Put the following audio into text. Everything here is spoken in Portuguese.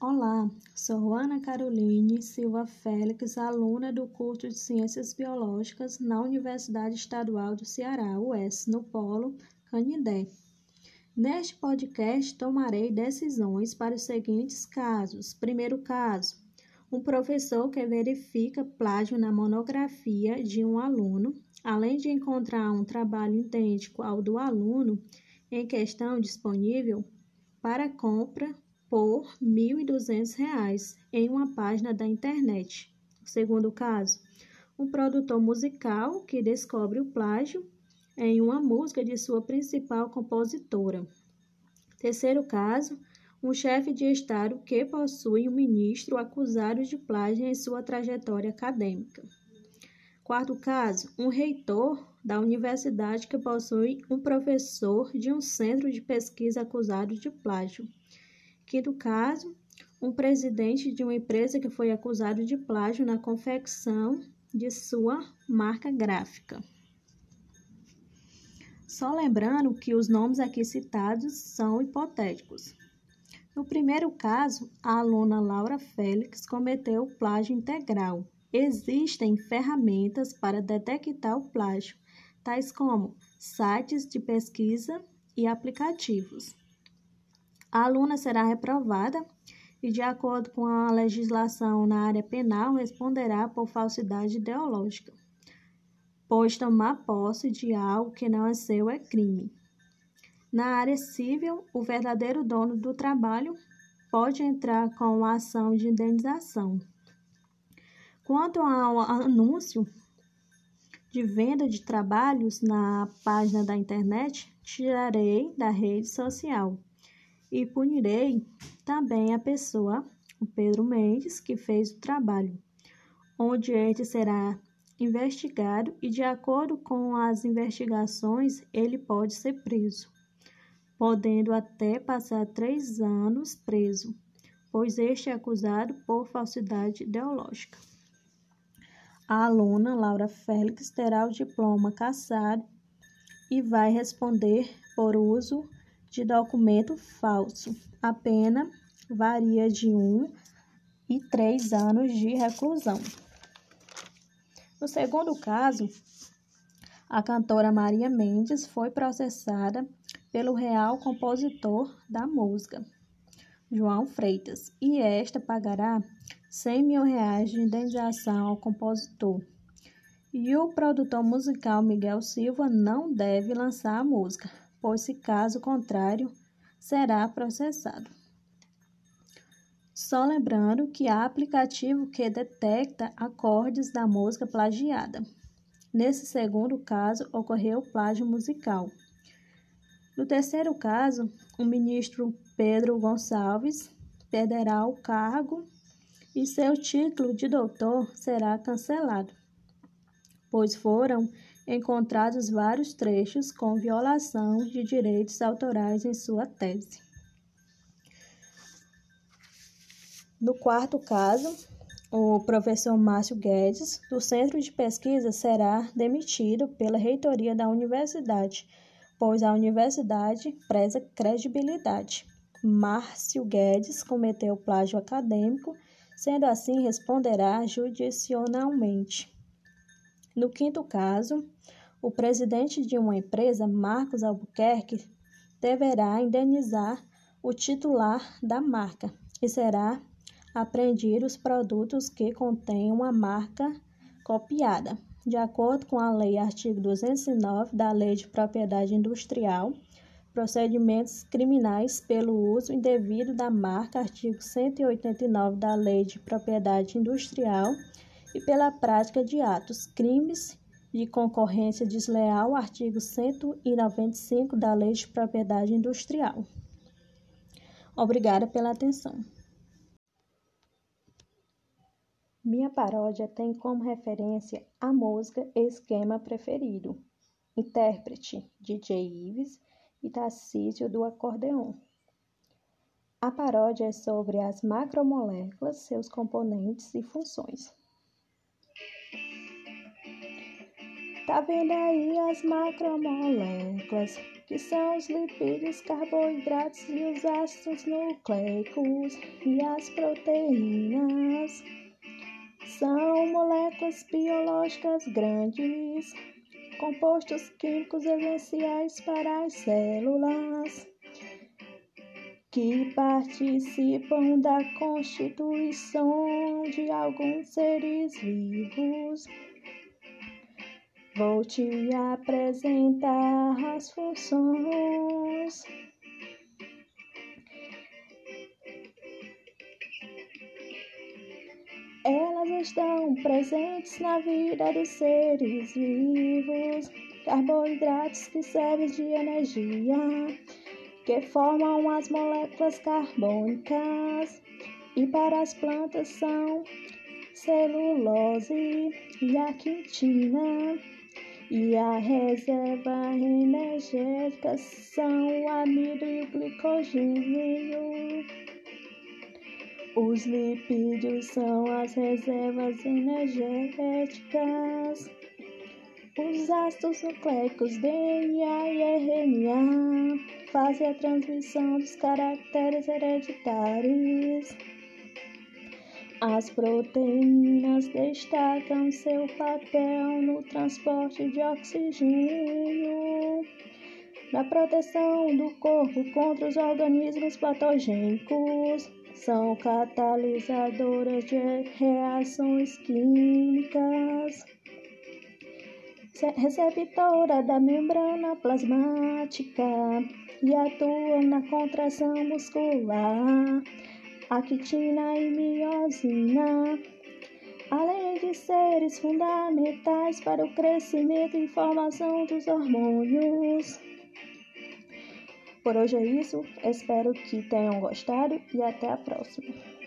Olá, sou Ana Caroline Silva Félix, aluna do curso de Ciências Biológicas na Universidade Estadual do Ceará, UES, no Polo Canindé. Neste podcast, tomarei decisões para os seguintes casos. Primeiro caso: um professor que verifica plágio na monografia de um aluno, além de encontrar um trabalho idêntico ao do aluno em questão disponível para compra por R$ 1.200 em uma página da internet. Segundo caso, um produtor musical que descobre o plágio em uma música de sua principal compositora. Terceiro caso, um chefe de Estado que possui um ministro acusado de plágio em sua trajetória acadêmica. Quarto caso, um reitor da universidade que possui um professor de um centro de pesquisa acusado de plágio. Quinto caso, um presidente de uma empresa que foi acusado de plágio na confecção de sua marca gráfica. Só lembrando que os nomes aqui citados são hipotéticos. No primeiro caso, a aluna Laura Félix cometeu plágio integral. Existem ferramentas para detectar o plágio, tais como sites de pesquisa e aplicativos. A aluna será reprovada e, de acordo com a legislação na área penal, responderá por falsidade ideológica, pois tomar posse de algo que não é seu é crime. Na área civil, o verdadeiro dono do trabalho pode entrar com a ação de indenização. Quanto ao anúncio de venda de trabalhos na página da internet, tirarei da rede social e punirei também a pessoa, o Pedro Mendes, que fez o trabalho, onde este será investigado e, de acordo com as investigações, ele pode ser preso, podendo até passar três anos preso, pois este é acusado por falsidade ideológica. A aluna Laura Félix terá o diploma cassado e vai responder por uso de documento falso. A pena varia de um e três anos de reclusão. No segundo caso, a cantora Maria Mendes foi processada pelo real compositor da música, João Freitas, e esta pagará 100 mil reais de indenização ao compositor. E o produtor musical Miguel Silva não deve lançar a música, pois, se caso contrário, será processado. Só lembrando que há aplicativo que detecta acordes da música plagiada. Nesse segundo caso, ocorreu plágio musical. No terceiro caso, o ministro Pedro Gonçalves perderá o cargo e seu título de doutor será cancelado, pois foram encontrados vários trechos com violação de direitos autorais em sua tese. No quarto caso, o professor Márcio Guedes, do Centro de Pesquisa, será demitido pela reitoria da universidade, pois a universidade preza credibilidade. Márcio Guedes cometeu plágio acadêmico, sendo assim, responderá judicialmente. No quinto caso, o presidente de uma empresa, Marcos Albuquerque, deverá indenizar o titular da marca e será apreendido os produtos que contenham a marca copiada. De acordo com a lei artigo 209 da Lei de Propriedade Industrial, procedimentos criminais pelo uso indevido da marca, artigo 189 da Lei de Propriedade Industrial, e pela prática de atos, crimes de concorrência desleal, artigo 195 da Lei de Propriedade Industrial. Obrigada pela atenção. Minha paródia tem como referência a música Esquema Preferido, intérprete DJ Ives e Tarcísio do acordeon. A paródia é sobre as macromoléculas, seus componentes e funções. Tá vendo aí as macromoléculas que são os lipídios, carboidratos e os ácidos nucleicos e as proteínas. São moléculas biológicas grandes, compostos químicos essenciais para as células que participam da constituição de alguns seres vivos. Vou te apresentar as funções. Elas estão presentes na vida dos seres vivos, carboidratos que servem de energia, que formam as moléculas carbônicas, e para as plantas são celulose e a quitina e a reserva energética são o amido e o glicogênio. Os lipídios são as reservas energéticas. Os ácidos nucleicos DNA e RNA fazem a transmissão dos caracteres hereditários. As proteínas destacam seu papel no transporte de oxigênio, na proteção do corpo contra os organismos patogênicos, são catalisadoras de reações químicas, receptora da membrana plasmática e atuam na contração muscular actina e miosina, além de seres fundamentais para o crescimento e formação dos hormônios. Por hoje é isso, espero que tenham gostado e até a próxima.